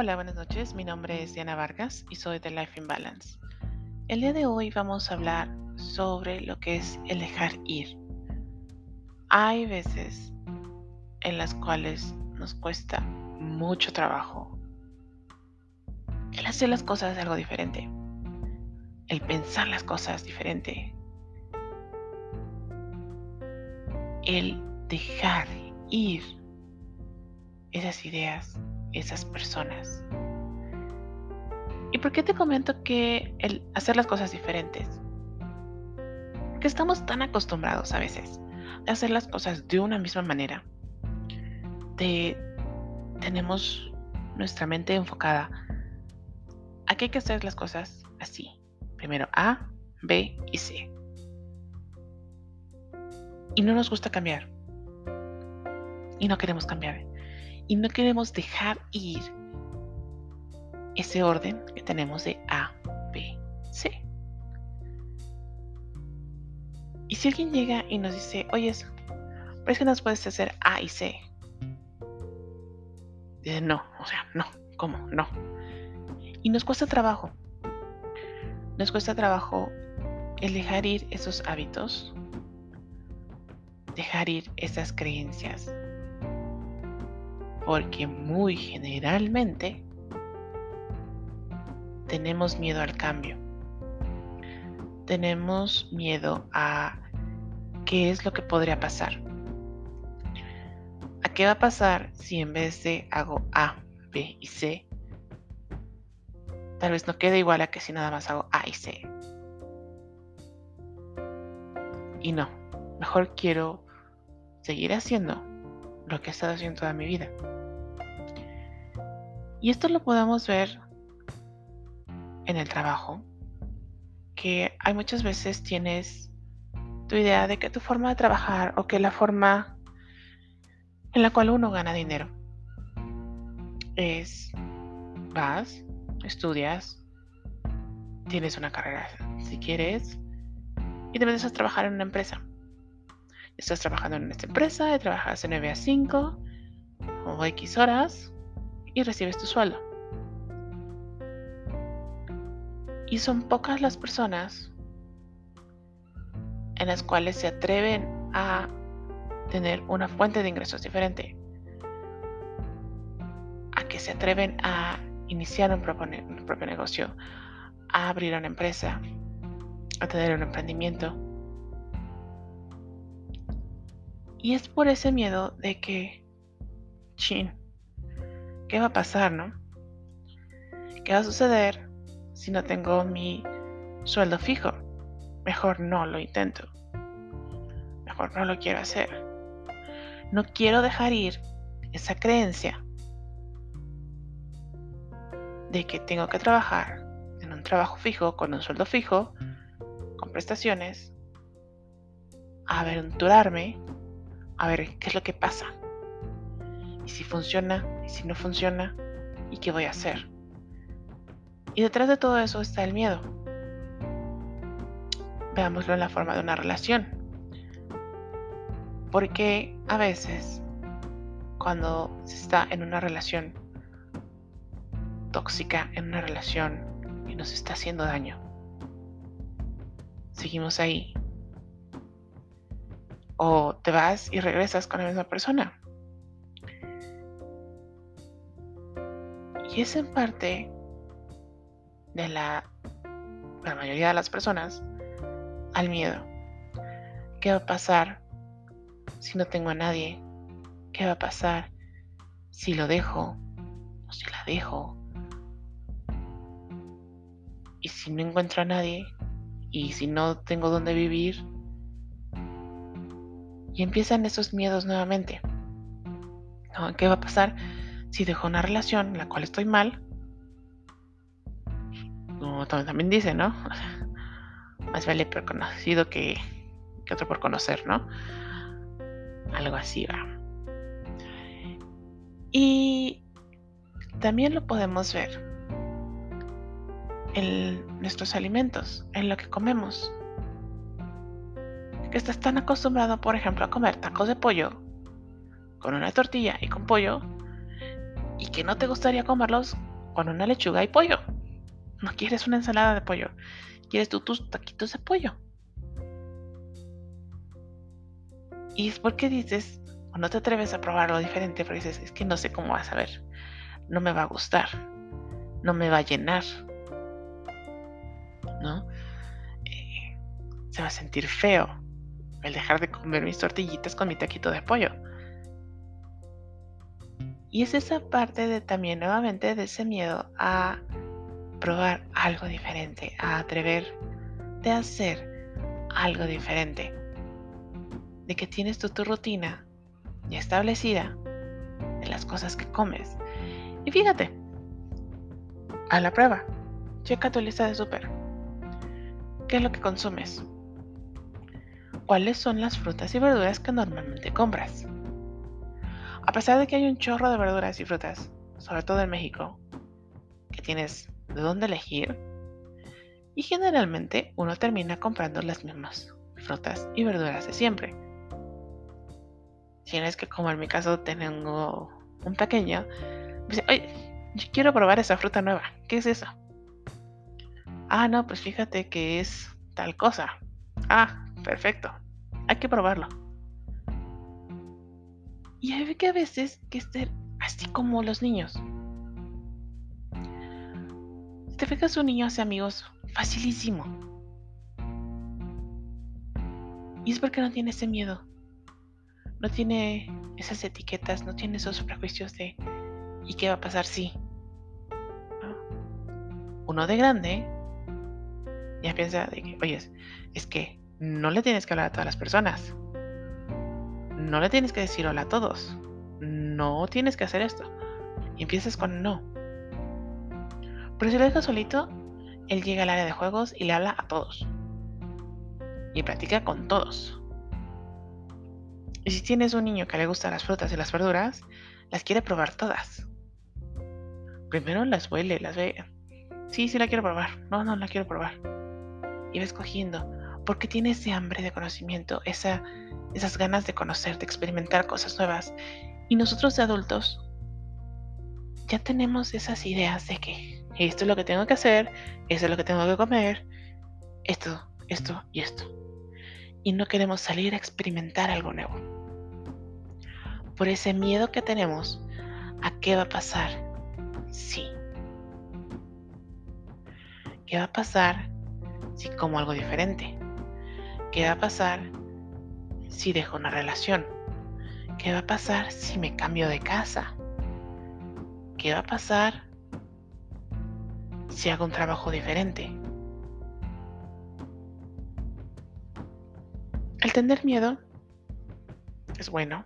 Hola, buenas noches. Mi nombre es Diana Vargas y soy de Life in Balance. El día de hoy vamos a hablar sobre lo que es el dejar ir. Hay veces en las cuales nos cuesta mucho trabajo el hacer las cosas algo diferente, el pensar las cosas diferente, el dejar ir esas ideas esas personas. ¿Y por qué te comento que el hacer las cosas diferentes? Porque estamos tan acostumbrados a veces a hacer las cosas de una misma manera. De, tenemos nuestra mente enfocada a que hay que hacer las cosas así. Primero A, B y C. Y no nos gusta cambiar. Y no queremos cambiar y no queremos dejar ir ese orden que tenemos de A, B, C. Y si alguien llega y nos dice, oye, pero es que nos puedes hacer A y C. Dice, no, o sea, no, ¿cómo? No. Y nos cuesta trabajo. Nos cuesta trabajo el dejar ir esos hábitos, dejar ir esas creencias, porque muy generalmente tenemos miedo al cambio. Tenemos miedo a qué es lo que podría pasar. ¿A qué va a pasar si en vez de hago A, B y C, tal vez no quede igual a que si nada más hago A y C? Y no, mejor quiero seguir haciendo lo que he estado haciendo toda mi vida. Y esto lo podemos ver en el trabajo, que hay muchas veces tienes tu idea de que tu forma de trabajar o que la forma en la cual uno gana dinero es vas, estudias, tienes una carrera si quieres y te metes a trabajar en una empresa. Estás trabajando en esta empresa, trabajas de 9 a 5 o X horas y recibes tu sueldo. Y son pocas las personas en las cuales se atreven a tener una fuente de ingresos diferente. A que se atreven a iniciar un propio, un propio negocio, a abrir una empresa, a tener un emprendimiento. Y es por ese miedo de que, chin, ¿qué va a pasar, no? ¿Qué va a suceder si no tengo mi sueldo fijo? Mejor no lo intento. Mejor no lo quiero hacer. No quiero dejar ir esa creencia de que tengo que trabajar en un trabajo fijo, con un sueldo fijo, con prestaciones, aventurarme, a ver qué es lo que pasa y si funciona, si no funciona, y qué voy a hacer. Y detrás de todo eso está el miedo. Veámoslo en la forma de una relación. Porque a veces, cuando se está en una relación tóxica, en una relación que nos está haciendo daño, seguimos ahí. O te vas y regresas con la misma persona. Y es en parte de la, la mayoría de las personas al miedo. ¿Qué va a pasar si no tengo a nadie? ¿Qué va a pasar si lo dejo o si la dejo? Y si no encuentro a nadie y si no tengo dónde vivir. Y empiezan esos miedos nuevamente. ¿Qué va a pasar si dejo una relación en la cual estoy mal, como también dice, ¿no? Más vale por conocido que, que otro por conocer, ¿no? Algo así va. Y también lo podemos ver en nuestros alimentos, en lo que comemos. Que estás tan acostumbrado, por ejemplo, a comer tacos de pollo con una tortilla y con pollo, y que no te gustaría comerlos con una lechuga y pollo. No quieres una ensalada de pollo, quieres tú tus taquitos de pollo. Y es porque dices, o no te atreves a probar algo diferente, pero dices, es que no sé cómo vas a ver, no me va a gustar, no me va a llenar, ¿no? Eh, se va a sentir feo el dejar de comer mis tortillitas con mi taquito de pollo. Y es esa parte de también nuevamente de ese miedo a probar algo diferente, a atrever de hacer algo diferente. De que tienes tu, tu rutina ya establecida de las cosas que comes. Y fíjate, a la prueba, checa tu lista de súper. ¿Qué es lo que consumes? ¿Cuáles son las frutas y verduras que normalmente compras? A pesar de que hay un chorro de verduras y frutas, sobre todo en México, que tienes de dónde elegir, y generalmente uno termina comprando las mismas frutas y verduras de siempre. Si no es que como en mi caso tengo un pequeño, dice, oye, yo quiero probar esa fruta nueva, ¿qué es eso? Ah, no, pues fíjate que es tal cosa. Ah, perfecto, hay que probarlo. Y hay que a veces que estar así como los niños. Si te fijas, un niño hace amigos facilísimo. Y es porque no tiene ese miedo. No tiene esas etiquetas, no tiene esos prejuicios de ¿y qué va a pasar si? Uno de grande ya piensa de que, oye, es que no le tienes que hablar a todas las personas no le tienes que decir hola a todos. No tienes que hacer esto. Y empiezas con no. Pero si lo dejas solito, él llega al área de juegos y le habla a todos. Y practica con todos. Y si tienes un niño que le gusta las frutas y las verduras, las quiere probar todas. Primero las huele, las ve. Sí, sí la quiero probar. No, no la quiero probar. Y va escogiendo. Porque tiene ese hambre de conocimiento, esa esas ganas de conocer, de experimentar cosas nuevas. Y nosotros de adultos ya tenemos esas ideas de que esto es lo que tengo que hacer, esto es lo que tengo que comer, esto, esto y esto. Y no queremos salir a experimentar algo nuevo. Por ese miedo que tenemos a qué va a pasar sí. ¿Qué va a pasar si como algo diferente? ¿Qué va a pasar si dejo una relación? ¿Qué va a pasar si me cambio de casa? ¿Qué va a pasar si hago un trabajo diferente? El tener miedo es bueno,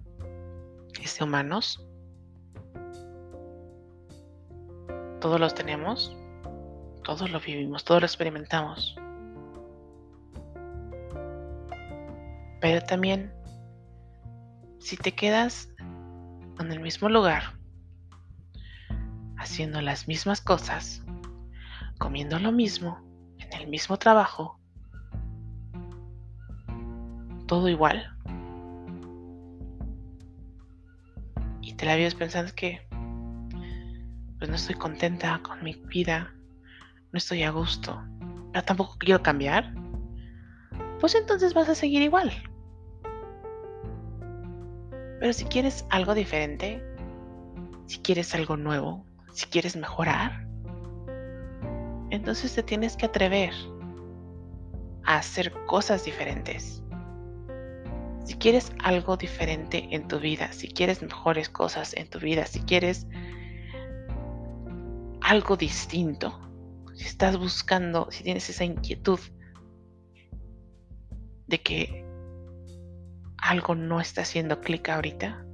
es de humanos. Todos los tenemos, todos lo vivimos, todos lo experimentamos. Pero también, si te quedas en el mismo lugar, haciendo las mismas cosas, comiendo lo mismo, en el mismo trabajo, todo igual. Y te la vives pensando que pues no estoy contenta con mi vida, no estoy a gusto, pero tampoco quiero cambiar, pues entonces vas a seguir igual. Pero si quieres algo diferente, si quieres algo nuevo, si quieres mejorar, entonces te tienes que atrever a hacer cosas diferentes. Si quieres algo diferente en tu vida, si quieres mejores cosas en tu vida, si quieres algo distinto, si estás buscando, si tienes esa inquietud de que algo no está haciendo clic ahorita,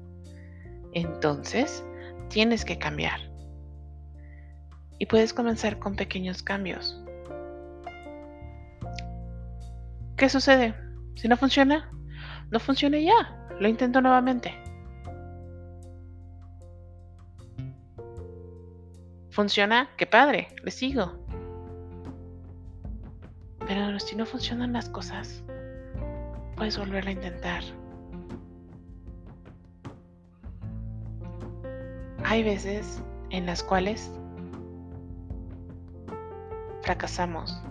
entonces tienes que cambiar. Y puedes comenzar con pequeños cambios. ¿Qué sucede? Si no funciona, no funciona ya. Lo intento nuevamente. ¿Funciona? ¡Qué padre! Le sigo. Pero si no funcionan las cosas, puedes volverlo a intentar. Hay veces en las cuales fracasamos.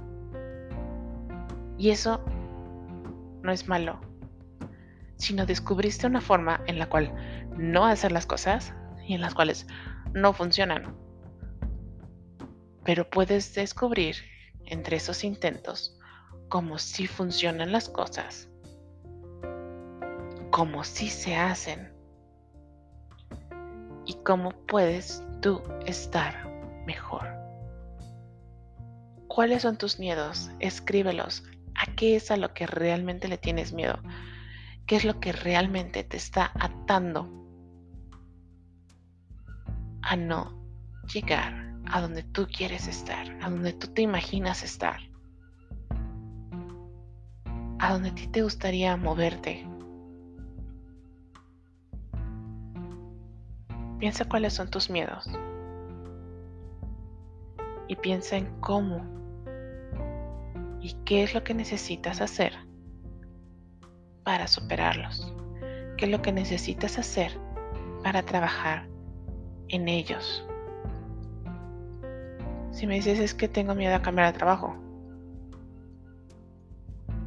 Y eso no es malo, sino descubriste una forma en la cual no hacer las cosas y en las cuales no funcionan. Pero puedes descubrir entre esos intentos cómo sí funcionan las cosas, cómo sí se hacen cómo puedes tú estar mejor. ¿Cuáles son tus miedos? Escríbelos. ¿A qué es a lo que realmente le tienes miedo? ¿Qué es lo que realmente te está atando a no llegar a donde tú quieres estar, a donde tú te imaginas estar, a donde a ti te gustaría moverte? Piensa cuáles son tus miedos. Y piensa en cómo y qué es lo que necesitas hacer para superarlos, qué es lo que necesitas hacer para trabajar en ellos. Si me dices es que tengo miedo a cambiar de trabajo,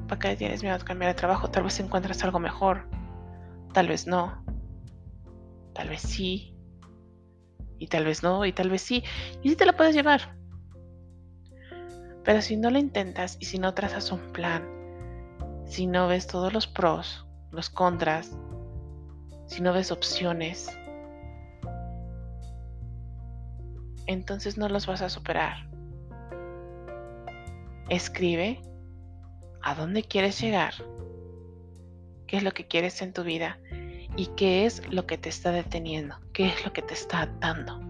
¿para qué tienes miedo a cambiar de trabajo? Tal vez encuentras algo mejor, tal vez no, tal vez sí, y tal vez no, y tal vez sí, y sí te lo puedes llevar. Pero si no lo intentas y si no trazas un plan, si no ves todos los pros, los contras, si no ves opciones, entonces no los vas a superar. Escribe a dónde quieres llegar, qué es lo que quieres en tu vida y qué es lo que te está deteniendo, qué es lo que te está atando.